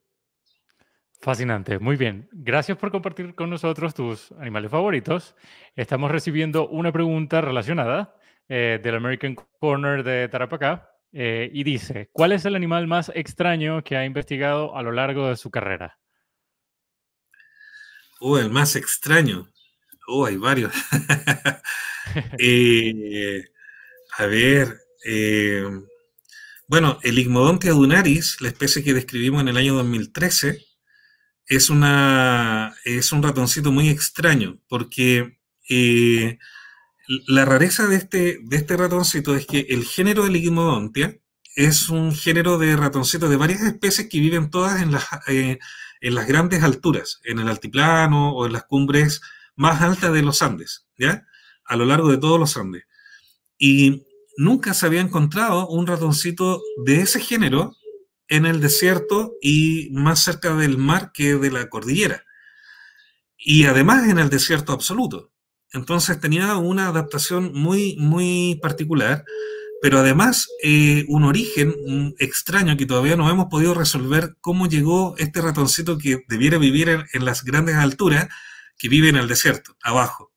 Fascinante, muy bien. Gracias por compartir con nosotros tus animales favoritos. Estamos recibiendo una pregunta relacionada eh, del American Corner de Tarapacá eh, y dice, ¿cuál es el animal más extraño que ha investigado a lo largo de su carrera? Oh, el más extraño. Oh, hay varios. Eh, a ver, bueno, el Igmodontia dunaris, la especie que describimos en el año 2013, es, una, es un ratoncito muy extraño, porque eh, la rareza de este, de este ratoncito es que el género del Igmodontia es un género de ratoncitos de varias especies que viven todas en las, en las grandes alturas, en el altiplano o en las cumbres más alta de los Andes, ¿ya? A lo largo de todos los Andes. Y nunca se había encontrado un ratoncito de ese género en el desierto y más cerca del mar que de la cordillera. Y además en el desierto absoluto. Entonces tenía una adaptación muy, muy particular, pero además eh, un origen extraño que todavía no hemos podido resolver cómo llegó este ratoncito que debiera vivir en las grandes alturas que vive en el desierto, abajo.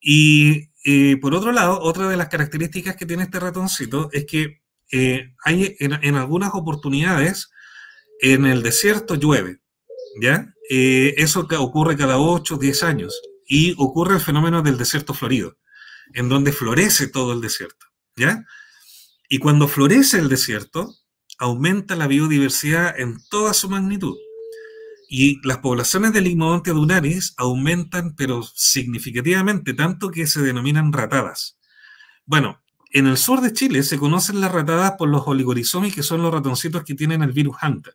Y eh, por otro lado, otra de las características que tiene este ratoncito es que eh, hay en, algunas oportunidades en el desierto llueve, ¿ya? Eh, eso ocurre cada 8 o 10 años y ocurre el fenómeno del desierto florido, en donde florece todo el desierto, ¿ya? Y cuando florece el desierto, aumenta la biodiversidad en toda su magnitud. Y las poblaciones del Igmodontia dunaris aumentan, pero significativamente, tanto que se denominan ratadas. Bueno, en el sur de Chile se conocen las ratadas por los oligorizomis, que son los ratoncitos que tienen el virus Hanta,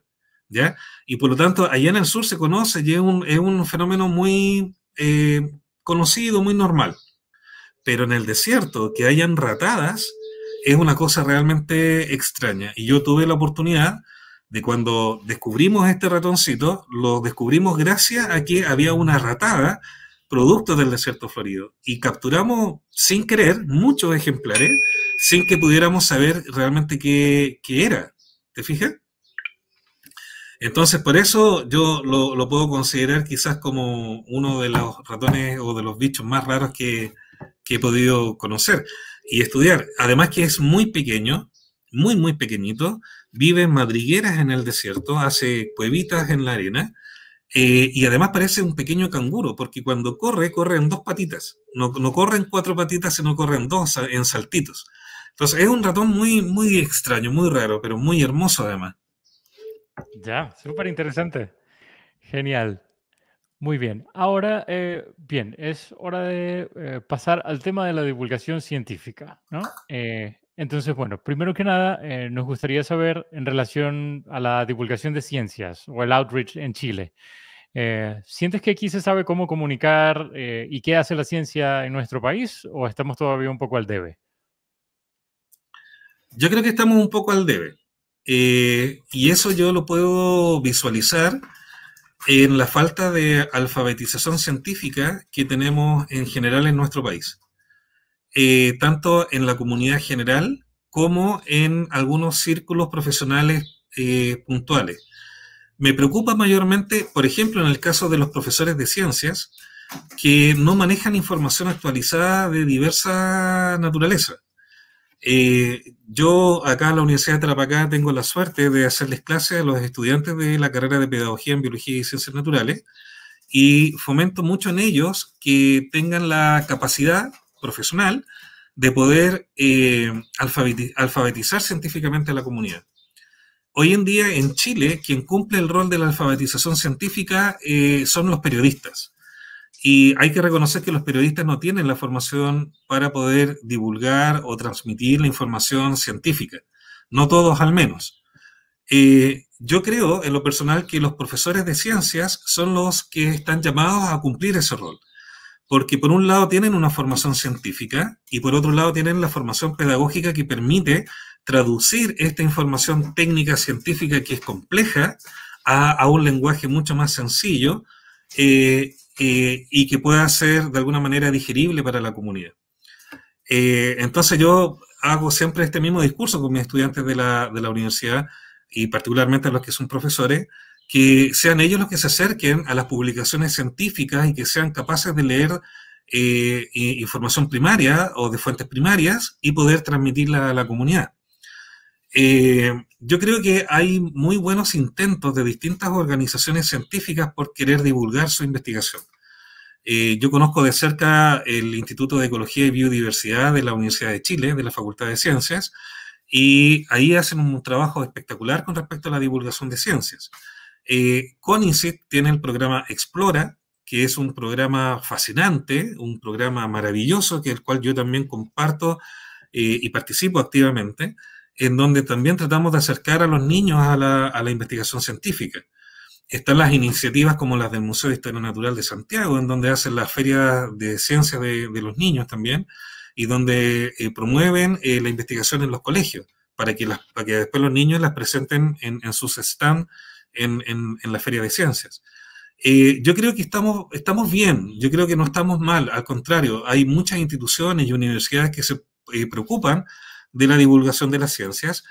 ¿ya? Y por lo tanto, allá en el sur se conoce y es un, fenómeno muy eh, conocido, muy normal. Pero en el desierto, que hayan ratadas, es una cosa realmente extraña. Y yo tuve la oportunidad de cuando descubrimos este ratoncito, lo descubrimos gracias a que había una ratada producto del desierto florido y capturamos sin querer muchos ejemplares sin que pudiéramos saber realmente qué, era. ¿Te fijas? Entonces, por eso yo lo, puedo considerar quizás como uno de los ratones o de los bichos más raros que he podido conocer y estudiar. Además que es muy pequeño, muy, muy pequeñito, vive en madrigueras en el desierto, hace cuevitas en la arena, eh, y además parece un pequeño canguro, porque cuando corre, corre en dos patitas. No, no corre en cuatro patitas, sino corre en dos, en saltitos. Entonces es un ratón muy, muy extraño, muy raro, pero muy hermoso además. Ya, súper interesante. Genial. Muy bien. Ahora, eh, bien, es hora de eh, pasar al tema de la divulgación científica, ¿no? Entonces, bueno, primero que nada, eh, nos gustaría saber en relación a la divulgación de ciencias o el outreach en Chile. Eh, ¿Sientes que aquí se sabe cómo comunicar eh, y qué hace la ciencia en nuestro país o estamos todavía un poco al debe? Yo creo que estamos un poco al debe. y eso yo lo puedo visualizar en la falta de alfabetización científica que tenemos en general en nuestro país. Eh, tanto en la comunidad general como en algunos círculos profesionales eh, puntuales. Me preocupa mayormente, por ejemplo, en el caso de los profesores de ciencias, que no manejan información actualizada de diversa naturaleza. Eh, yo acá en la Universidad de Tarapacá tengo la suerte de hacerles clases a los estudiantes de la carrera de Pedagogía en Biología y Ciencias Naturales y fomento mucho en ellos que tengan la capacidad profesional de poder eh, alfabetizar científicamente a la comunidad. hoy en día en Chile quien cumple el rol de la alfabetización científica eh, son los periodistas. Y hay que reconocer que los periodistas no tienen la formación para poder divulgar o transmitir la información científica. No todos al menos. Eh, yo creo, en lo personal, que los profesores de ciencias son los que están llamados a cumplir ese rol. Porque por un lado tienen una formación científica y por otro lado tienen la formación pedagógica que permite traducir esta información técnica científica que es compleja a, un lenguaje mucho más sencillo eh, eh, y que pueda ser de alguna manera digerible para la comunidad. Eh, entonces yo hago siempre este mismo discurso con mis estudiantes de la, de la universidad y particularmente los que son profesores, que sean ellos los que se acerquen a las publicaciones científicas y que sean capaces de leer eh, información primaria o de fuentes primarias y poder transmitirla a la comunidad. yo creo que hay muy buenos intentos de distintas organizaciones científicas por querer divulgar su investigación. Eh, yo conozco de cerca el Instituto de Ecología y Biodiversidad de la Universidad de Chile, de la Facultad de Ciencias, y ahí hacen un trabajo espectacular con respecto a la divulgación de ciencias. Eh, CONICET tiene el programa Explora, que es un programa fascinante, un programa maravilloso, que el cual yo también comparto eh, y participo activamente, en donde también tratamos de acercar a los niños a la investigación científica. Están las iniciativas como las del Museo de Historia Natural de Santiago, en donde hacen la feria de ciencias de, los niños también, y donde eh, promueven eh, la investigación en los colegios, para que, las, después los niños las presenten en, sus stands en, en, la feria de ciencias. Eh, yo creo que estamos, estamos bien, yo creo que no estamos mal, al contrario, hay muchas instituciones y universidades que se preocupan de la divulgación de las ciencias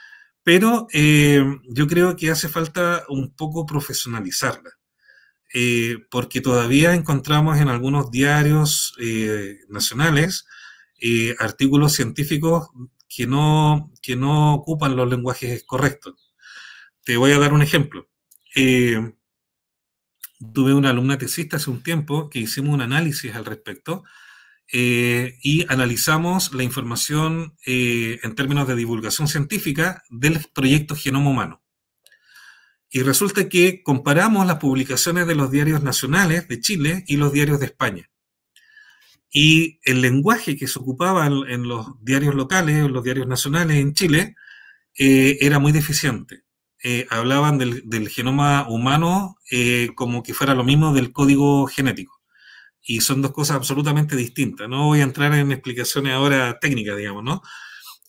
pero eh, yo creo que hace falta un poco profesionalizarla, eh, porque todavía encontramos en algunos diarios eh, nacionales artículos científicos que no, que no ocupan los lenguajes correctos. Te voy a dar un ejemplo. Tuve una alumna tesista hace un tiempo que hicimos un análisis al respecto eh, y analizamos la información eh, en términos de divulgación científica del proyecto Genoma Humano. Y resulta que comparamos las publicaciones de los diarios nacionales de Chile y los diarios de España. Y el lenguaje que se ocupaba en, los diarios locales, en los diarios nacionales en Chile, eh, era muy deficiente. Hablaban del, genoma humano como que fuera lo mismo del código genético y son dos cosas absolutamente distintas. No voy a entrar en explicaciones ahora técnicas, digamos, ¿no?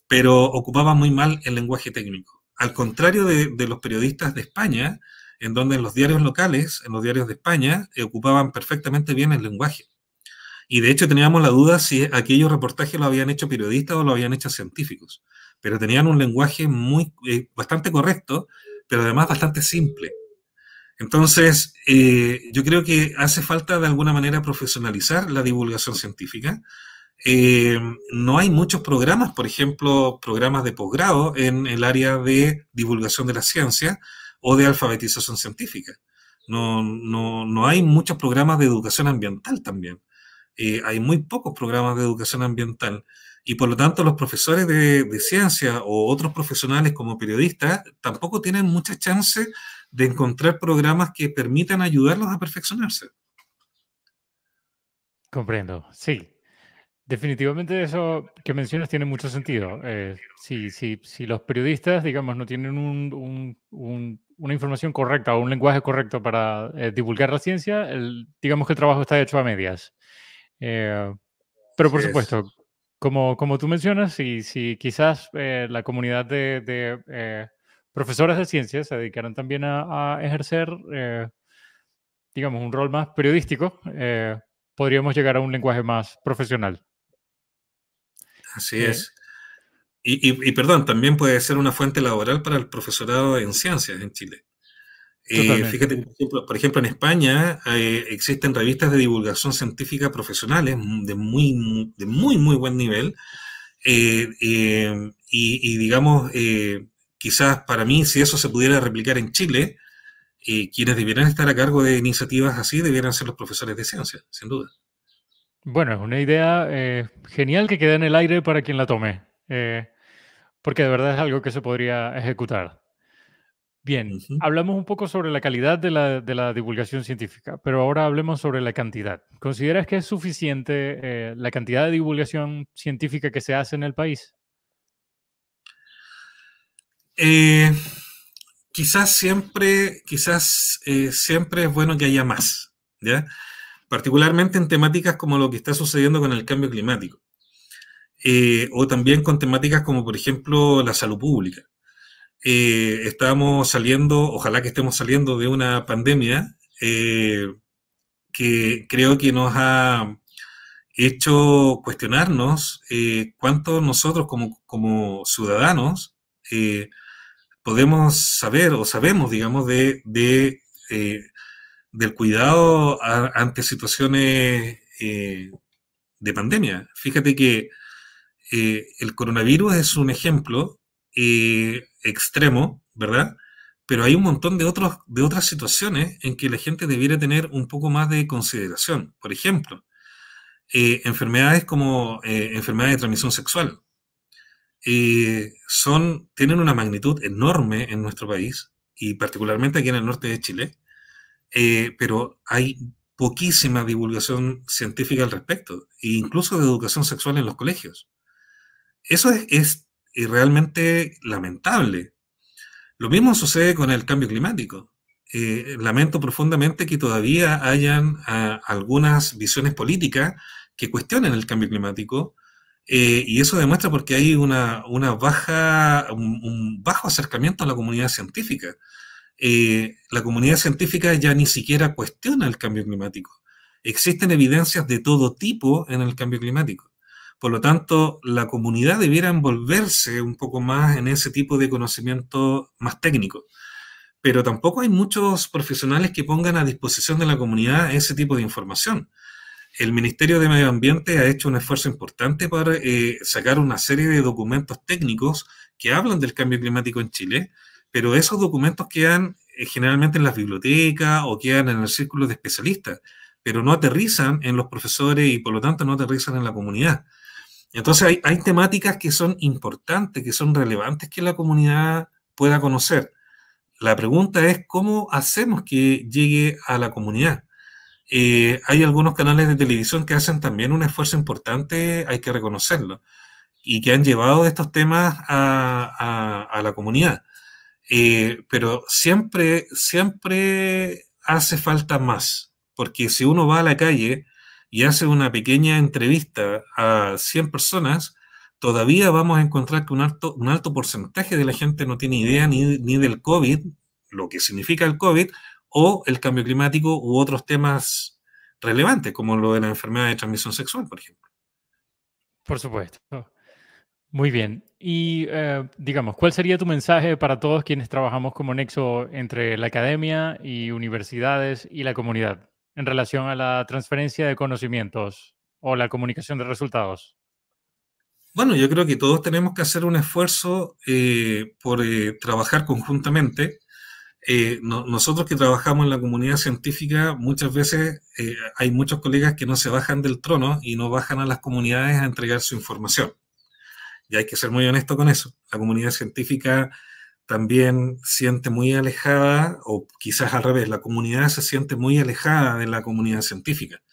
Pero ocupaba muy mal el lenguaje técnico. Al contrario de, los periodistas de España, en donde en los diarios locales, en los diarios de España, eh, ocupaban perfectamente bien el lenguaje. Y de hecho teníamos la duda si aquellos reportajes lo habían hecho periodistas o lo habían hecho científicos. Pero tenían un lenguaje muy, eh, bastante correcto, pero además bastante simple. Entonces, eh, yo creo que hace falta de alguna manera profesionalizar la divulgación científica. Eh, no hay muchos programas, por ejemplo, programas de posgrado en el área de divulgación de la ciencia o de alfabetización científica. No, no, no hay muchos programas de educación ambiental también. Hay muy pocos programas de educación ambiental y por lo tanto los profesores de, de ciencia o otros profesionales como periodistas tampoco tienen mucha chance de encontrar programas que permitan ayudarlos a perfeccionarse. Comprendo, sí. Definitivamente eso que mencionas tiene mucho sentido. Eh, si, si, los periodistas, digamos, no tienen una información correcta o un lenguaje correcto para eh, divulgar la ciencia, digamos que el trabajo está hecho a medias. Eh, pero por supuesto, como, como tú mencionas, si, si quizás la comunidad de profesores de ciencias se dedicaron también a, ejercer, eh, digamos, un rol más periodístico, eh, podríamos llegar a un lenguaje más profesional. Así eh, es. Y, perdón, también puede ser una fuente laboral para el profesorado en ciencias en Chile. Fíjate, por ejemplo, en España existen revistas de divulgación científica profesionales de muy, de muy, muy buen nivel. y, y, digamos, quizás para mí, si eso se pudiera replicar en Chile, eh, quienes debieran estar a cargo de iniciativas así debieran ser los profesores de ciencia, sin duda. Bueno, es una idea eh, genial que queda en el aire para quien la tome, eh, porque de verdad es algo que se podría ejecutar. Bien, hablamos un poco sobre la calidad de la, divulgación científica, pero ahora hablemos sobre la cantidad. ¿Consideras que es suficiente eh, la cantidad de divulgación científica que se hace en el país? Eh, quizás siempre, quizás eh, siempre es bueno que haya más, ¿ya? Particularmente en temáticas como lo que está sucediendo con el cambio climático. o también con temáticas como, por ejemplo, la salud pública eh, estamos saliendo, ojalá que estemos saliendo de una pandemia eh, que creo que nos ha hecho cuestionarnos eh, cuánto nosotros como, como ciudadanos podemos saber o sabemos, digamos, de, de del cuidado ante situaciones de pandemia. Fíjate que el coronavirus es un ejemplo extremo, ¿verdad? Pero hay un montón de, otros, de otras situaciones en que la gente debiera tener un poco más de consideración. Por ejemplo, eh, enfermedades como eh, enfermedades de transmisión sexual. Eh, son, tienen una magnitud enorme en nuestro país y particularmente aquí en el norte de Chile, pero hay poquísima divulgación científica al respecto, e incluso de educación sexual en los colegios. Eso es, es y realmente lamentable. Lo mismo sucede con el cambio climático. Eh, lamento profundamente que todavía hayan ah, algunas visiones políticas que cuestionen el cambio climático eh, y eso demuestra porque hay una, una baja, un, bajo acercamiento a la comunidad científica. Eh, la comunidad científica ya ni siquiera cuestiona el cambio climático. Existen evidencias de todo tipo en el cambio climático. Por lo tanto, la comunidad debiera envolverse un poco más en ese tipo de conocimiento más técnico. Pero tampoco hay muchos profesionales que pongan a disposición de la comunidad ese tipo de información. El Ministerio de Medio Ambiente ha hecho un esfuerzo importante para eh, sacar una serie de documentos técnicos que hablan del cambio climático en Chile, pero esos documentos quedan eh, generalmente en las bibliotecas o quedan en el círculo de especialistas, pero no aterrizan en los profesores y por lo tanto no aterrizan en la comunidad. Entonces hay, temáticas que son importantes, que son relevantes que la comunidad pueda conocer. La pregunta es cómo hacemos que llegue a la comunidad. Eh, hay algunos canales de televisión que hacen también un esfuerzo importante, hay que reconocerlo, y que han llevado estos temas a, la comunidad. Eh, pero siempre, siempre hace falta más, porque si uno va a la calle, y hace una pequeña entrevista a 100 personas, todavía vamos a encontrar que un alto, porcentaje de la gente no tiene idea ni, ni del COVID, lo que significa el COVID, o el cambio climático u otros temas relevantes, como lo de la enfermedad de transmisión sexual, por ejemplo. Por supuesto. Muy bien. Y eh, digamos, ¿cuál sería tu mensaje para todos quienes trabajamos como nexo entre la academia y universidades y la comunidad? En relación a la transferencia de conocimientos o la comunicación de resultados? Bueno, yo creo que todos tenemos que hacer un esfuerzo eh, por eh, trabajar conjuntamente. Eh, nosotros que trabajamos en la comunidad científica, muchas veces hay muchos colegas que no se bajan del trono y no bajan a las comunidades a entregar su información. Y hay que ser muy honesto con eso. La comunidad científica también siente muy alejada, o quizás al revés, la comunidad se siente muy alejada de la comunidad científica.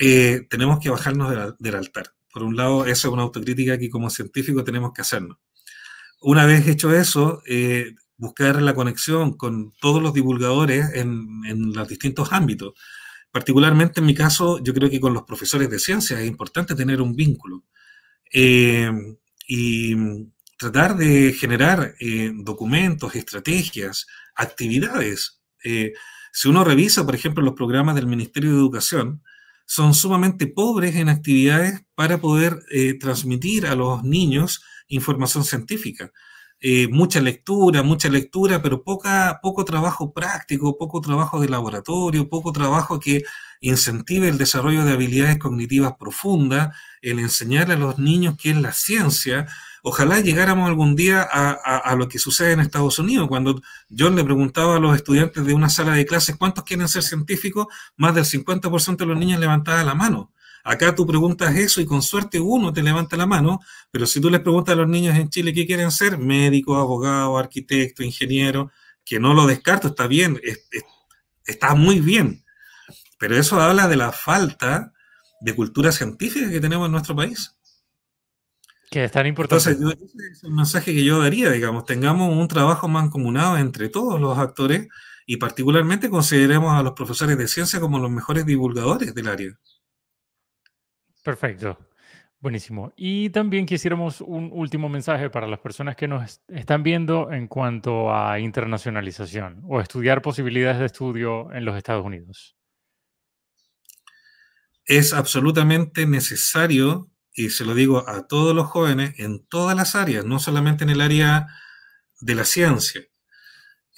Eh, tenemos que bajarnos del, altar. Por un lado, eso es una autocrítica que como científico tenemos que hacernos. Una vez hecho eso, eh, buscar la conexión con todos los divulgadores en, los distintos ámbitos. Particularmente en mi caso, yo creo que con los profesores de ciencia es importante tener un vínculo. Eh, y tratar de generar eh, documentos, estrategias, actividades. Eh, si uno revisa, por ejemplo, los programas del Ministerio de Educación, son sumamente pobres en actividades para poder eh, transmitir a los niños información científica. Mucha lectura, mucha lectura, pero poca, poco trabajo práctico, poco trabajo de laboratorio, poco trabajo que incentive el desarrollo de habilidades cognitivas profundas, el enseñar a los niños qué es la ciencia, Ojalá llegáramos algún día a, lo que sucede en Estados Unidos. Cuando yo le preguntaba a los estudiantes de una sala de clases cuántos quieren ser científicos, más del 50% de los niños levantaban la mano. Acá tú preguntas eso y con suerte uno te levanta la mano, pero si tú les preguntas a los niños en Chile qué quieren ser, médico, abogado, arquitecto, ingeniero, que no lo descarto, está bien, está muy bien, pero eso habla de la falta de cultura científica que tenemos en nuestro país. Que es tan importante. Entonces, ese es el mensaje que yo daría, digamos, tengamos un trabajo mancomunado entre todos los actores y particularmente consideremos a los profesores de ciencia como los mejores divulgadores del área. Perfecto. Buenísimo. Y también quisiéramos un último mensaje para las personas que nos están viendo en cuanto a internacionalización o estudiar posibilidades de estudio en los Estados Unidos. Es absolutamente necesario, y se lo digo a todos los jóvenes, en todas las áreas, no solamente en el área de la ciencia.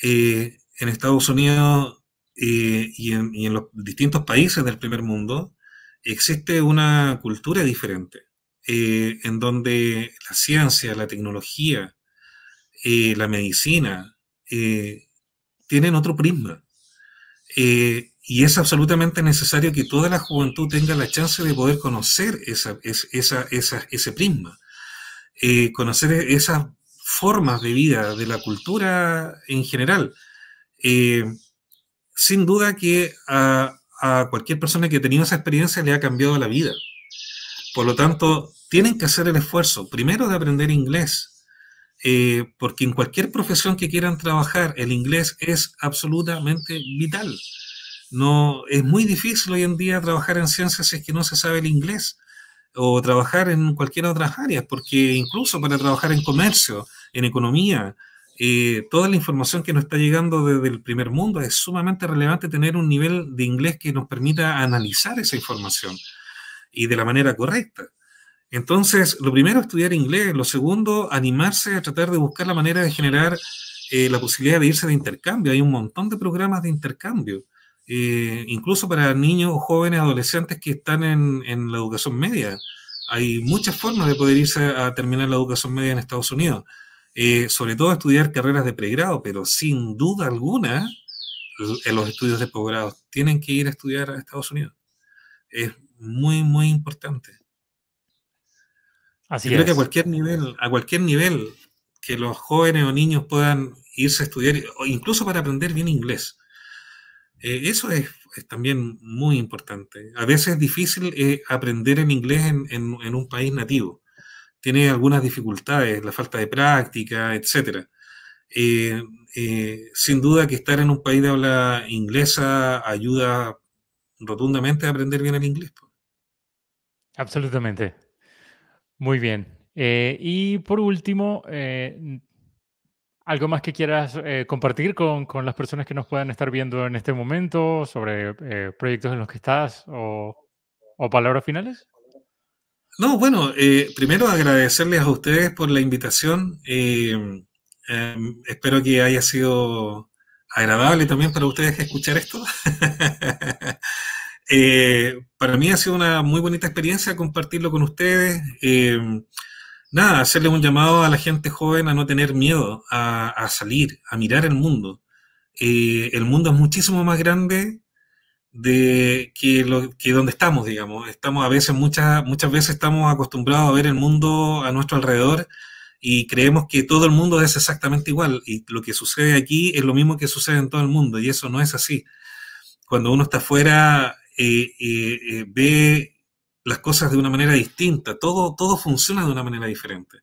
Eh, en Estados Unidos eh, y en los distintos países del primer mundo, existe una cultura diferente eh, en donde la ciencia, la tecnología, eh, la medicina eh, tienen otro prisma. y es absolutamente necesario que toda la juventud tenga la chance de poder conocer esa, ese prisma, conocer esas formas de vida, de la cultura en general. sin duda que a, a cualquier persona que ha tenido esa experiencia le ha cambiado la vida. Por lo tanto, tienen que hacer el esfuerzo, primero de aprender inglés, eh, porque en cualquier profesión que quieran trabajar, el inglés es absolutamente vital. No, es muy difícil hoy en día trabajar en ciencias si es que no se sabe el inglés o trabajar en cualquier otra área, porque incluso para trabajar en comercio, en economía, eh, toda la información que nos está llegando desde el primer mundo es sumamente relevante tener un nivel de inglés que nos permita analizar esa información y de la manera correcta. Entonces, lo primero, estudiar inglés. Lo segundo, animarse a tratar de buscar la manera de generar eh, la posibilidad de irse de intercambio. Hay un montón de programas de intercambio, eh, incluso para niños, jóvenes, adolescentes que están en, en, la educación media. Hay muchas formas de poder irse a terminar la educación media en Estados Unidos. Eh, sobre todo estudiar carreras de pregrado, pero sin duda alguna, en los estudios de posgrado tienen que ir a estudiar a Estados Unidos. Es muy, muy importante. Así creo que a cualquier nivel, a cualquier nivel que los jóvenes o niños puedan irse a estudiar, incluso para aprender bien inglés. Eh, eso es, también muy importante. A veces es difícil eh, aprender en inglés en, un país nativo. Tiene algunas dificultades, la falta de práctica, etc. Eh, sin duda que estar en un país de habla inglesa ayuda rotundamente a aprender bien el inglés. Absolutamente. Muy bien. Eh, y por último, eh, ¿algo más que quieras eh, compartir con, las personas que nos puedan estar viendo en este momento sobre proyectos en los que estás o, palabras finales? No, bueno, primero agradecerles a ustedes por la invitación. Em, espero que haya sido agradable también para ustedes escuchar esto. Eh, para mí ha sido una muy bonita experiencia compartirlo con ustedes. Eh, nada, hacerle un llamado a la gente joven a no tener miedo a, salir, a mirar el mundo. Eh, el mundo es muchísimo más grande de que, lo, que donde estamos, digamos. Estamos a veces, muchas, muchas veces estamos acostumbrados a ver el mundo a nuestro alrededor y creemos que todo el mundo es exactamente igual y lo que sucede aquí es lo mismo que sucede en todo el mundo y eso no es así. Cuando uno está afuera eh, eh, ve las cosas de una manera distinta, todo, todo funciona de una manera diferente.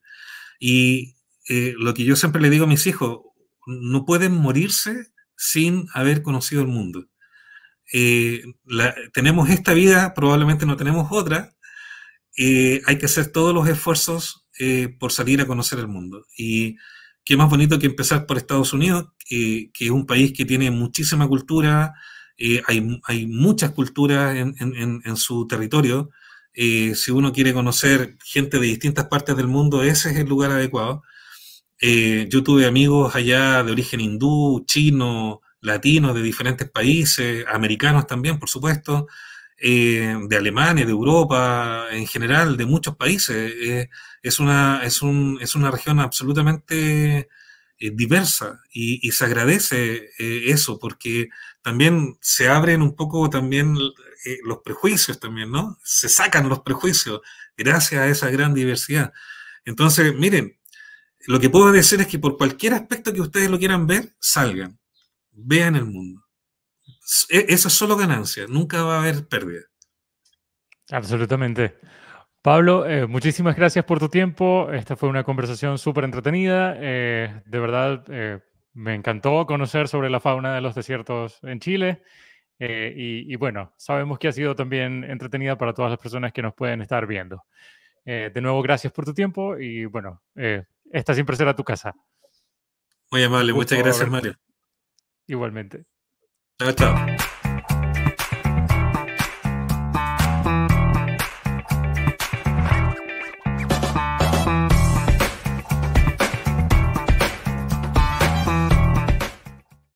Y eh, lo que yo siempre le digo a mis hijos, no pueden morirse sin haber conocido el mundo. Tenemos esta vida, probablemente no tenemos otra, hay que hacer todos los esfuerzos por salir a conocer el mundo. Y qué más bonito que empezar por Estados Unidos, que es un país que tiene muchísima cultura, eh, hay, muchas culturas en, su territorio. Eh, si uno quiere conocer gente de distintas partes del mundo, ese es el lugar adecuado. Eh, yo tuve amigos allá de origen hindú, chino, latino, de diferentes países, americanos también, por supuesto, de Alemania, de Europa, en general, de muchos países. es, una, es, un, es una región absolutamente diversa y, se agradece eso porque también se abren un poco también eh, los prejuicios también, ¿no? Se sacan los prejuicios gracias a esa gran diversidad. Entonces, miren, Lo que puedo decir es que por cualquier aspecto que ustedes lo quieran ver, salgan, vean el mundo. E, eso es solo ganancia, nunca va a haber pérdida. Absolutamente. Pablo, eh, muchísimas gracias por tu tiempo. Esta fue una conversación súper entretenida. Eh, de verdad, eh, me encantó conocer sobre la fauna de los desiertos en Chile. Y, y, bueno, sabemos que ha sido también entretenida para todas las personas que nos pueden estar viendo. de nuevo, gracias por tu tiempo y bueno, esta siempre será tu casa. Muy amable, muchas gracias, Mario. Igualmente. Chao, chao.